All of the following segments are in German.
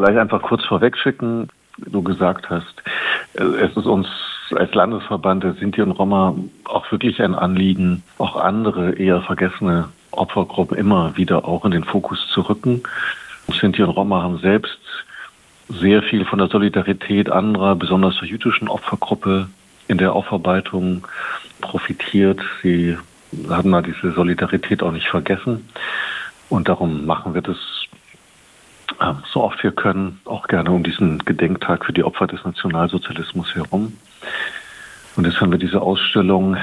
vielleicht einfach kurz vorweg schicken, du gesagt hast, äh, es ist uns als Landesverband der Sinti und Roma auch wirklich ein Anliegen, auch andere eher vergessene Opfergruppen immer wieder auch in den Fokus zu rücken. Sinti und Roma haben selbst sehr viel von der Solidarität anderer, besonders der jüdischen Opfergruppe in der Aufarbeitung profitiert. Sie haben da diese Solidarität auch nicht vergessen. Und darum machen wir das so oft wir können, auch gerne um diesen Gedenktag für die Opfer des Nationalsozialismus herum. Und jetzt haben wir diese Ausstellung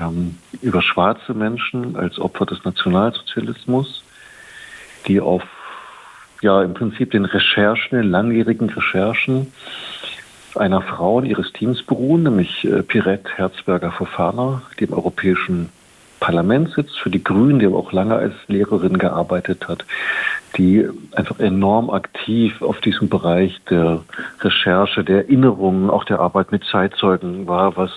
ähm, über schwarze Menschen als Opfer des Nationalsozialismus, die auf ja im Prinzip den Recherchen, den langjährigen Recherchen einer Frau und ihres Teams beruhen, nämlich äh, Pirette Herzberger-Fofana, die im Europäischen Parlament sitzt, für die Grünen, die aber auch lange als Lehrerin gearbeitet hat, die einfach enorm aktiv auf diesem Bereich der Recherche, der Erinnerungen, auch der Arbeit mit Zeitzeugen war, was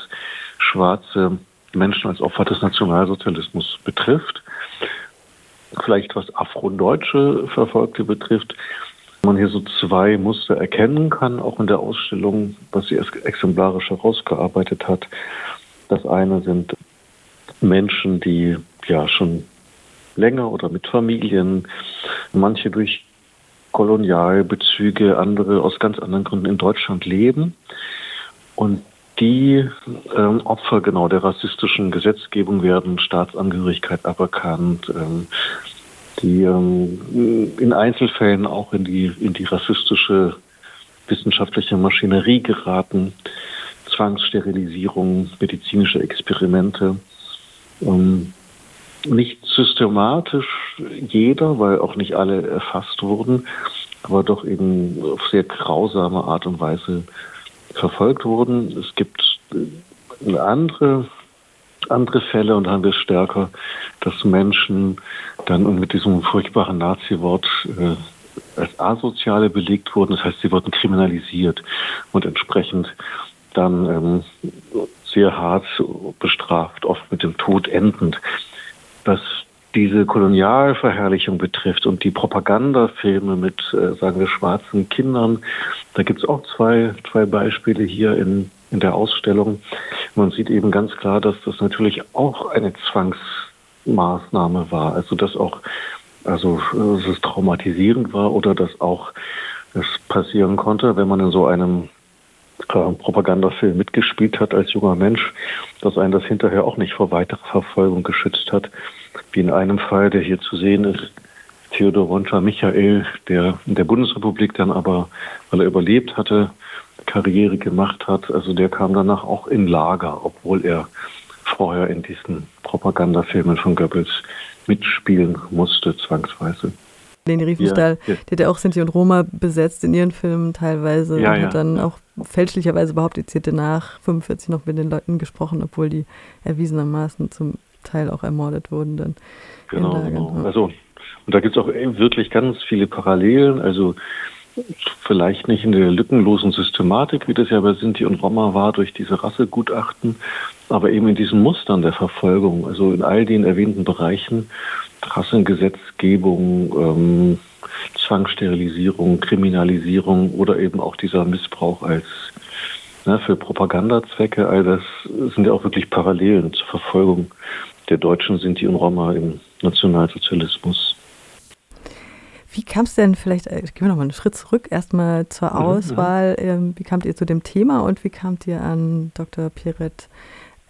schwarze Menschen als Opfer des Nationalsozialismus betrifft. Vielleicht was afrodeutsche Verfolgte betrifft, man hier so zwei Muster erkennen kann, auch in der Ausstellung, was sie exemplarisch herausgearbeitet hat. Das eine sind Menschen, die ja schon länger oder mit Familien, manche durch Kolonialbezüge, andere aus ganz anderen Gründen in Deutschland leben und die ähm, Opfer genau der rassistischen Gesetzgebung werden, Staatsangehörigkeit aberkannt, ähm, die ähm, in Einzelfällen auch in die, in die rassistische wissenschaftliche Maschinerie geraten, Zwangssterilisierung, medizinische Experimente. Ähm, nicht systematisch jeder, weil auch nicht alle erfasst wurden, aber doch eben auf sehr grausame Art und Weise verfolgt wurden. Es gibt äh, andere, andere Fälle und haben wir stärker, dass Menschen dann mit diesem furchtbaren Nazi-Wort äh, als Asoziale belegt wurden. Das heißt, sie wurden kriminalisiert und entsprechend dann ähm, sehr hart bestraft, oft mit dem Tod endend. Was diese Kolonialverherrlichung betrifft und die Propagandafilme mit, äh, sagen wir, schwarzen Kindern, da gibt es auch zwei, zwei Beispiele hier in, in der Ausstellung. Man sieht eben ganz klar, dass das natürlich auch eine Zwangsmaßnahme war. Also dass auch, also dass es traumatisierend war oder dass auch es passieren konnte, wenn man in so einem äh, Propagandafilm mitgespielt hat als junger Mensch, dass einen das hinterher auch nicht vor weiterer Verfolgung geschützt hat. Wie in einem Fall, der hier zu sehen ist, Theodor Wonscher Michael, der in der Bundesrepublik dann aber, weil er überlebt hatte, Karriere gemacht hat. Also der kam danach auch in Lager, obwohl er vorher in diesen Propagandafilmen von Goebbels mitspielen musste, zwangsweise. Leni Riefenstahl, ja, ja. die hat ja auch Sinti und Roma besetzt in ihren Filmen teilweise ja, und hat dann auch fälschlicherweise behauptet, sie hätte nach 45 noch mit den Leuten gesprochen, obwohl die erwiesenermaßen zum Teil auch ermordet wurden dann. Genau, genau. Also, und da gibt es auch wirklich ganz viele Parallelen, also vielleicht nicht in der lückenlosen Systematik, wie das ja bei Sinti und Roma war, durch diese Rassegutachten, aber eben in diesen Mustern der Verfolgung, also in all den erwähnten Bereichen, Rassengesetzgebung, ähm, Zwangssterilisierung, Kriminalisierung oder eben auch dieser Missbrauch als ne, für Propagandazwecke, all das sind ja auch wirklich Parallelen zur Verfolgung der Deutschen, Sinti und Roma im Nationalsozialismus. Wie kam es denn vielleicht, äh, gehen wir nochmal einen Schritt zurück, erstmal zur mhm, Auswahl. Ähm, wie kamt ihr zu dem Thema und wie kamt ihr an Dr. Piret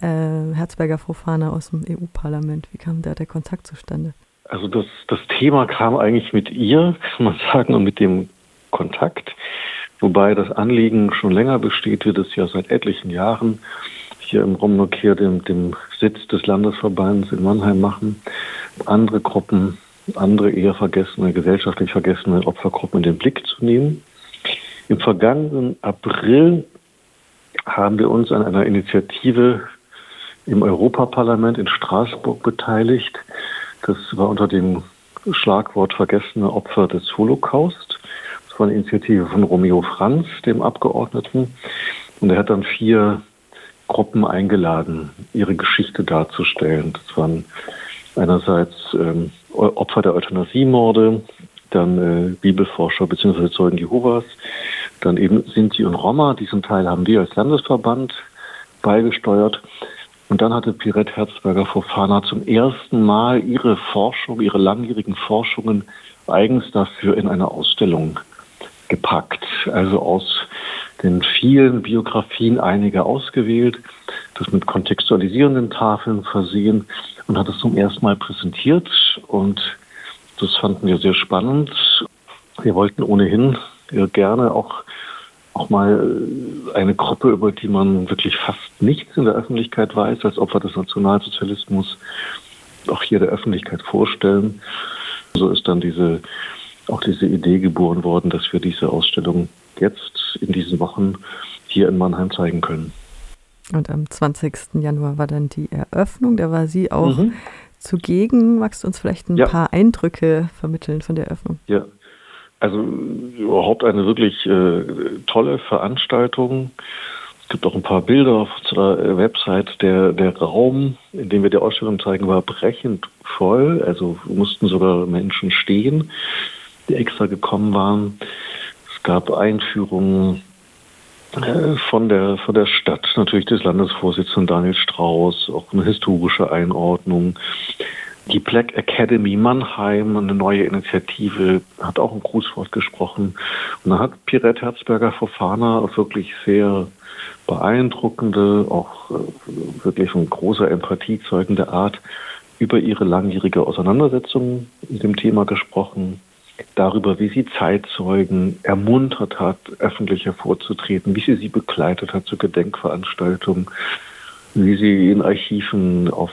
äh, Herzberger-Fofana aus dem EU-Parlament? Wie kam da der Kontakt zustande? Also das, das Thema kam eigentlich mit ihr, kann man sagen, und mit dem Kontakt. Wobei das Anliegen schon länger besteht, wir das ja seit etlichen Jahren hier im Romnokir, dem, dem Sitz des Landesverbands in Mannheim machen. Andere Gruppen andere eher vergessene, gesellschaftlich vergessene Opfergruppen in den Blick zu nehmen. Im vergangenen April haben wir uns an einer Initiative im Europaparlament in Straßburg beteiligt. Das war unter dem Schlagwort vergessene Opfer des Holocaust. Das war eine Initiative von Romeo Franz, dem Abgeordneten. Und er hat dann vier Gruppen eingeladen, ihre Geschichte darzustellen. Das waren einerseits ähm, Opfer der Euthanasiemorde, dann äh, Bibelforscher bzw. Zeugen Jehovas, dann eben Sinti und Roma. Diesen Teil haben wir als Landesverband beigesteuert. Und dann hatte Pirette Herzberger Fofana zum ersten Mal ihre Forschung, ihre langjährigen Forschungen eigens dafür in eine Ausstellung gepackt. Also aus den vielen Biografien einige ausgewählt, das mit kontextualisierenden Tafeln versehen und hat es zum ersten Mal präsentiert. Und das fanden wir sehr spannend. Wir wollten ohnehin gerne auch auch mal eine Gruppe, über die man wirklich fast nichts in der Öffentlichkeit weiß, als Opfer des Nationalsozialismus, auch hier der Öffentlichkeit vorstellen. So ist dann diese, auch diese Idee geboren worden, dass wir diese Ausstellung jetzt in diesen Wochen hier in Mannheim zeigen können. Und am 20. Januar war dann die Eröffnung. Da war sie auch mhm. zugegen. Magst du uns vielleicht ein ja. paar Eindrücke vermitteln von der Eröffnung? Ja, also überhaupt eine wirklich äh, tolle Veranstaltung. Es gibt auch ein paar Bilder auf unserer äh, Website. Der, der Raum, in dem wir die Ausstellung zeigen, war brechend voll. Also mussten sogar Menschen stehen, die extra gekommen waren. Es gab Einführungen äh, von der, von der Stadt, natürlich des Landesvorsitzenden Daniel Strauß, auch eine historische Einordnung. Die Black Academy Mannheim, eine neue Initiative, hat auch ein Grußwort gesprochen. Und da hat Pirette Herzberger Fofana wirklich sehr beeindruckende, auch äh, wirklich von großer Empathie zeugende Art über ihre langjährige Auseinandersetzung mit dem Thema gesprochen, darüber, wie sie Zeitzeugen ermuntert hat, öffentlich hervorzutreten, wie sie sie begleitet hat zu Gedenkveranstaltungen, wie sie in Archiven auf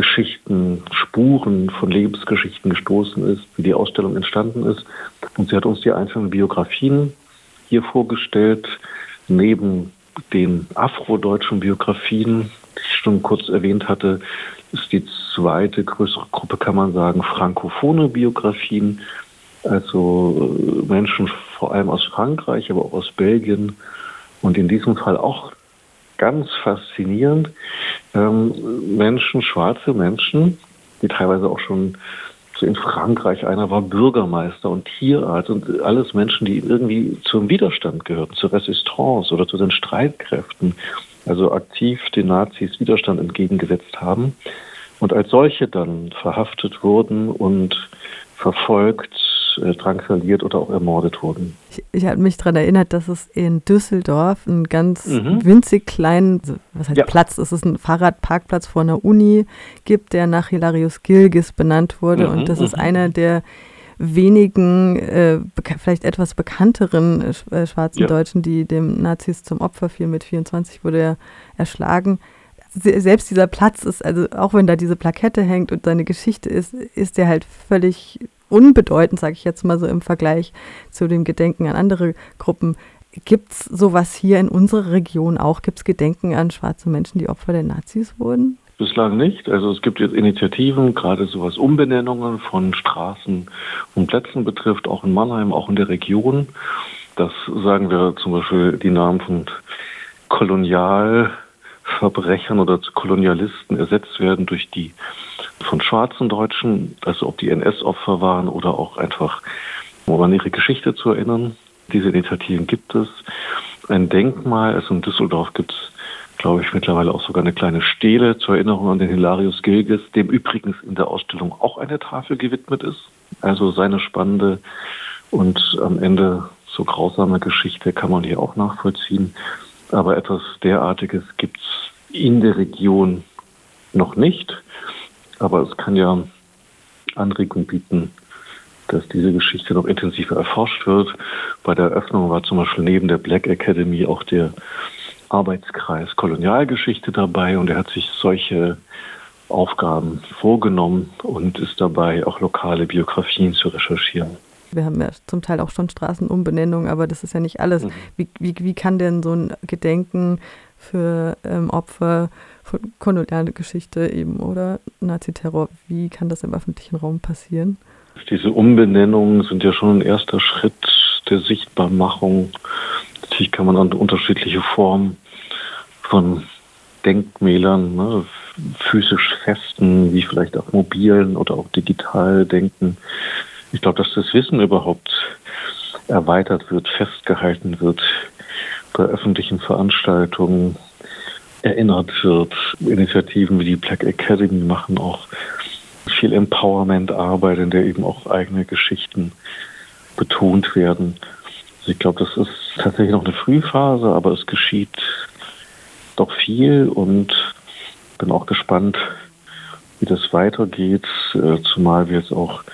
Geschichten, Spuren von Lebensgeschichten gestoßen ist, wie die Ausstellung entstanden ist. Und sie hat uns die einzelnen Biografien hier vorgestellt, neben den afrodeutschen Biografien, die ich schon kurz erwähnt hatte, ist die zweite größere Gruppe, kann man sagen, frankophone Biografien, also äh, Menschen vor allem aus Frankreich, aber auch aus Belgien und in diesem Fall auch ganz faszinierend. Ähm, Menschen, schwarze Menschen, die teilweise auch schon so in Frankreich, einer war Bürgermeister und Tierarzt und alles Menschen, die irgendwie zum Widerstand gehörten, zur Resistance oder zu den Streitkräften, also aktiv den Nazis Widerstand entgegengesetzt haben und als solche dann verhaftet wurden und verfolgt äh, drangsaliert oder auch ermordet wurden. Ich, ich habe mich daran erinnert, dass es in Düsseldorf einen ganz mhm. winzig kleinen, was heißt ja. Platz, es ist ein Fahrradparkplatz vor einer Uni gibt, der nach Hilarius Gilgis benannt wurde. Mhm, und das ist mhm. einer der wenigen, äh, vielleicht etwas bekannteren äh, schwarzen ja. Deutschen, die dem Nazis zum Opfer fielen. Mit 24 wurde er erschlagen selbst dieser Platz ist, also auch wenn da diese Plakette hängt und seine Geschichte ist, ist der halt völlig unbedeutend, sage ich jetzt mal so im Vergleich zu dem Gedenken an andere Gruppen. Gibt es sowas hier in unserer Region auch? Gibt es Gedenken an schwarze Menschen, die Opfer der Nazis wurden? Bislang nicht. Also es gibt jetzt Initiativen, gerade so was Umbenennungen von Straßen und Plätzen betrifft, auch in Mannheim, auch in der Region. Das sagen wir zum Beispiel die Namen von Kolonial Verbrechern oder Kolonialisten ersetzt werden durch die von schwarzen Deutschen, also ob die NS-Opfer waren oder auch einfach, um an ihre Geschichte zu erinnern. Diese Initiativen gibt es. Ein Denkmal, also in Düsseldorf gibt es, glaube ich, mittlerweile auch sogar eine kleine Stele zur Erinnerung an den Hilarius Gilges, dem übrigens in der Ausstellung auch eine Tafel gewidmet ist. Also seine spannende und am Ende so grausame Geschichte kann man hier auch nachvollziehen. Aber etwas derartiges gibt es in der Region noch nicht. Aber es kann ja Anregung bieten, dass diese Geschichte noch intensiver erforscht wird. Bei der Eröffnung war zum Beispiel neben der Black Academy auch der Arbeitskreis Kolonialgeschichte dabei und er hat sich solche Aufgaben vorgenommen und ist dabei, auch lokale Biografien zu recherchieren. Wir haben ja zum Teil auch schon Straßenumbenennungen, aber das ist ja nicht alles. Mhm. Wie, wie, wie kann denn so ein Gedenken für ähm, Opfer von kolonialer Geschichte eben oder Naziterror, wie kann das im öffentlichen Raum passieren? Diese Umbenennungen sind ja schon ein erster Schritt der Sichtbarmachung. Natürlich kann man an unterschiedliche Formen von Denkmälern, ne, physisch festen, wie vielleicht auch mobilen oder auch digital denken. Ich glaube, dass das Wissen überhaupt erweitert wird, festgehalten wird bei öffentlichen Veranstaltungen, erinnert wird. Initiativen wie die Black Academy machen auch viel Empowerment-Arbeit, in der eben auch eigene Geschichten betont werden. Also ich glaube, das ist tatsächlich noch eine Frühphase, aber es geschieht doch viel und bin auch gespannt, wie das weitergeht, äh, zumal wir jetzt auch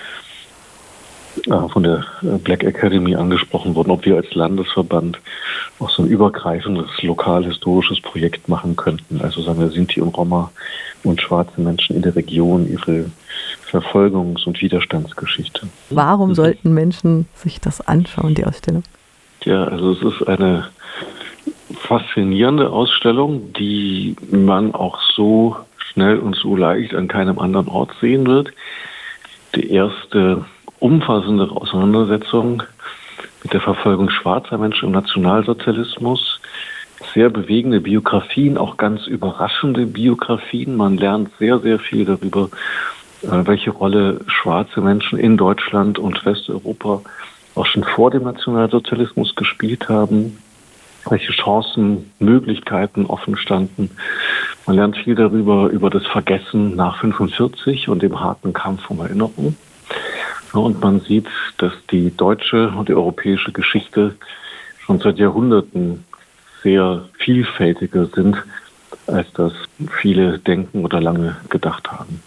von der äh, Black Academy angesprochen wurden, ob wir als Landesverband auch so ein übergreifendes lokalhistorisches Projekt machen könnten. Also sagen wir Sinti und Roma und schwarze Menschen in der Region ihre Verfolgungs- und Widerstandsgeschichte. Warum sollten Menschen sich das anschauen, die Ausstellung? Ja, also es ist eine faszinierende Ausstellung, die man auch so schnell und so leicht an keinem anderen Ort sehen wird. Die erste umfassende Auseinandersetzung mit der Verfolgung schwarzer Menschen im Nationalsozialismus. Sehr bewegende Biografien, auch ganz überraschende Biografien. Man lernt sehr, sehr viel darüber, äh, welche Rolle schwarze Menschen in Deutschland und Westeuropa auch schon vor dem Nationalsozialismus gespielt haben, welche Chancen, Möglichkeiten offen standen. Man lernt viel darüber, über das Vergessen nach 45 und dem harten Kampf um Erinnerung. Und man sieht, dass die deutsche und die europäische Geschichte schon seit Jahrhunderten sehr vielfältiger sind, als das viele denken oder lange gedacht haben.